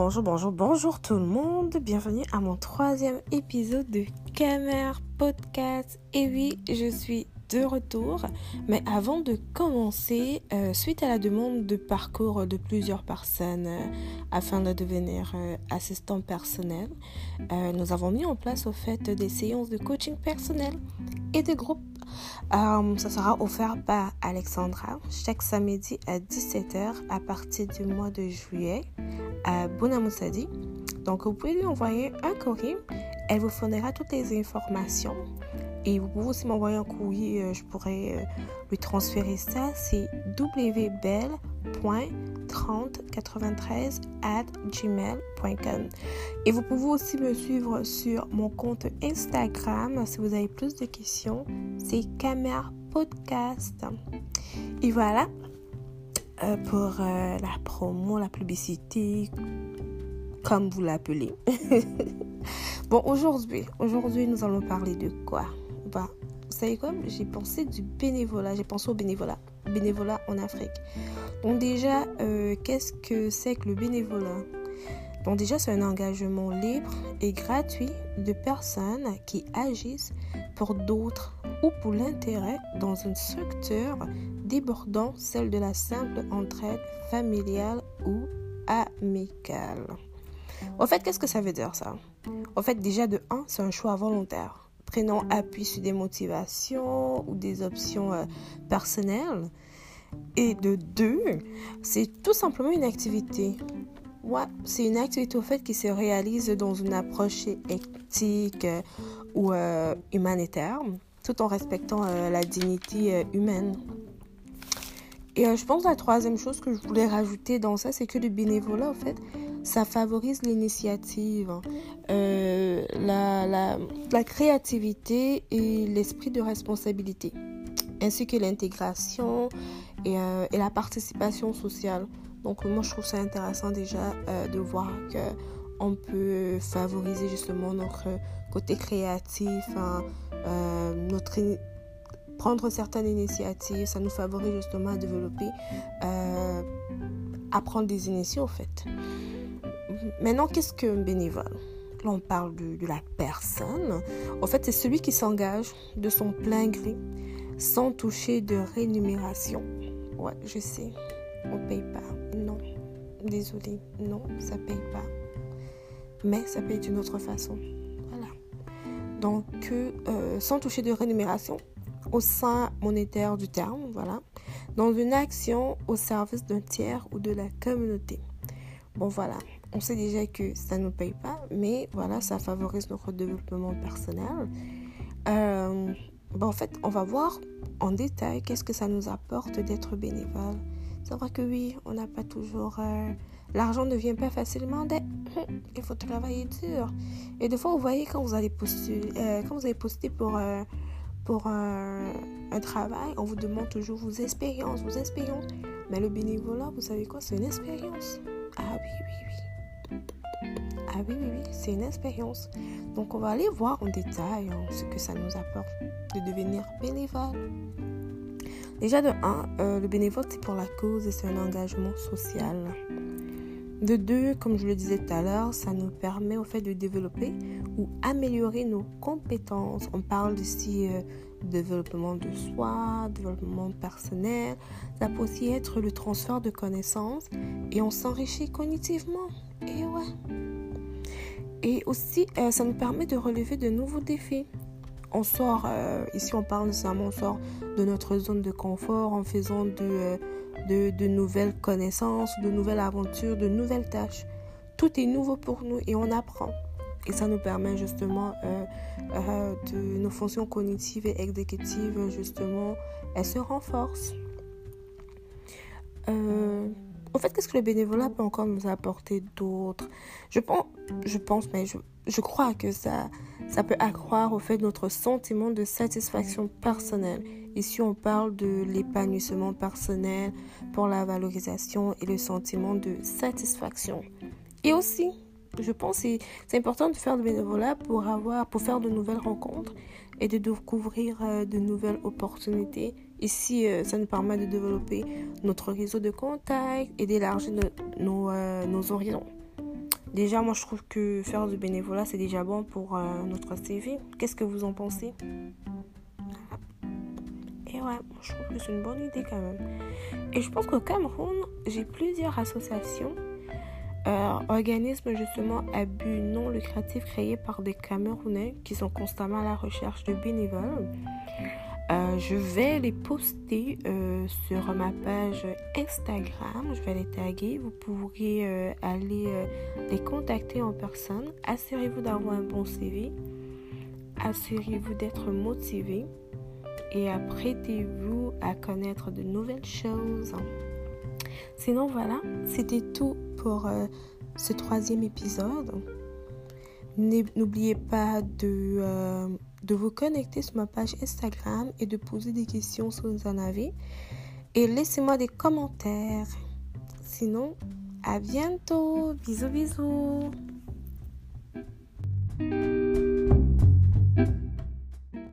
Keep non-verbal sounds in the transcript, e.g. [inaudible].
Bonjour, bonjour, bonjour tout le monde. Bienvenue à mon troisième épisode de Camer Podcast. Et oui, je suis de retour. Mais avant de commencer, euh, suite à la demande de parcours de plusieurs personnes euh, afin de devenir euh, assistant personnel, nous avons mis en place au fait des séances de coaching personnel et de groupe. ça sera offert par Alexandra chaque samedi à 17h à partir du mois de juillet à Bonamoussadi. Donc vous pouvez lui envoyer un courrier. Elle vous fournira toutes les informations et vous pouvez aussi m'envoyer un courrier, euh, je pourrais euh, lui transférer ça. C'est wbell.3093 at gmail.com. Et vous pouvez aussi me suivre sur mon compte Instagram si vous avez plus de questions. C'est Camer Podcast. Et voilà pour la promo, la publicité, comme vous l'appelez. [laughs] bon, aujourd'hui, aujourd'hui, nous allons parler de quoi? Bah, vous savez quoi? J'ai pensé du bénévolat. J'ai pensé au bénévolat. Bénévolat en Afrique. Donc déjà, euh, qu'est-ce que c'est que le bénévolat? Donc déjà, c'est un engagement libre et gratuit de personnes qui agissent pour d'autres ou pour l'intérêt dans une structure débordant celle de la simple entraide familiale ou amicale. En fait, qu'est-ce que ça veut dire ça? En fait, déjà de 1, c'est un choix volontaire prenant appui sur des motivations ou des options euh, personnelles. Et de deux, c'est tout simplement une activité. Ouais, c'est une activité au fait qui se réalise dans une approche éthique euh, ou euh, humanitaire, tout en respectant la dignité humaine. Et je pense la troisième chose que je voulais rajouter dans ça, c'est que le bénévolat, en fait, ça favorise l'initiative, euh, la, la, la, créativité et l'esprit de responsabilité, ainsi que l'intégration et, euh, et, la participation sociale. Donc moi je trouve ça intéressant déjà euh, de voir que on peut favoriser justement notre côté créatif, hein, notre prendre certaines initiatives, ça nous favorise justement à développer, à prendre des initiatives au fait. Maintenant, qu'est-ce qu'un bénévole? Là, on parle de, la personne. En fait, c'est celui qui s'engage de son plein gré sans toucher de rémunération. Ouais, je sais. On paye pas. Non. Désolé. Non, ça paye pas. Mais ça paye d'une autre façon. Donc, euh, sans toucher de rémunération, au sein monétaire du terme, voilà, dans une action au service d'un tiers ou de la communauté. Bon, voilà on sait déjà que ça ne paye pas, mais voilà, ça favorise notre développement personnel. Euh, en fait, on va voir en détail qu'est-ce que ça nous apporte d'être bénévole. Vrai que oui, on n'a pas toujours... Euh, l'argent ne vient pas facilement. [clears throat] il faut travailler dur. Et des fois, vous voyez, quand vous allez postuler, euh, quand vous allez poster pour, pour un, un travail, on vous demande toujours vos expériences, vos expériences. Mais le bénévolat, vous savez quoi? C'est une expérience. Ah oui, oui, oui. Ah oui, oui, oui, c'est une expérience. Donc on va aller voir en détail hein, ce que ça nous apporte de devenir bénévole. Déjà de 1, euh, le bénévole c'est pour la cause et c'est un engagement social. De 2, comme je le disais tout à l'heure, ça nous permet au fait de développer ou améliorer nos compétences. On parle ici euh, développement de soi, développement personnel. Ça peut aussi être le transfert de connaissances et on s'enrichit cognitivement. Et ouais. Et aussi, euh, ça nous permet de relever de nouveaux défis. On sort, euh, ici on parle nécessairement, on sort de notre zone de confort en faisant de, euh, de, nouvelles connaissances, de nouvelles aventures, de nouvelles tâches. Tout est nouveau pour nous et on apprend. Et ça nous permet justement de nos fonctions cognitives et exécutives, justement, elles se renforcent. En fait, qu'est-ce que le bénévolat peut encore nous apporter d'autre? Je pense, mais je, je, crois que ça, ça peut accroître au fait notre sentiment de satisfaction personnelle. Ici, on parle de l'épanouissement personnel pour la valorisation et le sentiment de satisfaction. Et aussi, je pense que c'est important de faire du bénévolat pour, avoir, pour faire de nouvelles rencontres et de découvrir euh, de nouvelles opportunités. Ici, euh, ça nous permet de développer notre réseau de contacts et d'élargir nos, euh, nos horizons. Déjà, moi, je trouve que faire du bénévolat, c'est déjà bon pour euh, notre CV. Qu'est-ce que vous en pensez? Et ouais, je trouve que c'est une bonne idée quand même. Et je pense qu'au Cameroun, j'ai plusieurs associations, euh, organismes justement à but non lucratif créés par des Camerounais qui sont constamment à la recherche de bénévoles. Euh, je vais les poster euh, sur ma page Instagram. Je vais les taguer. Vous pourrez euh, aller les contacter en personne. Assurez-vous d'avoir un bon CV. Assurez-vous d'être motivé. Et apprêtez-vous à connaître de nouvelles choses. Sinon, voilà, c'était tout pour ce troisième épisode. N'oubliez pas de de vous connecter sur ma page Instagram et de poser des questions si vous en avez. Et laissez-moi des commentaires. Sinon, à bientôt. Bisous, bisous.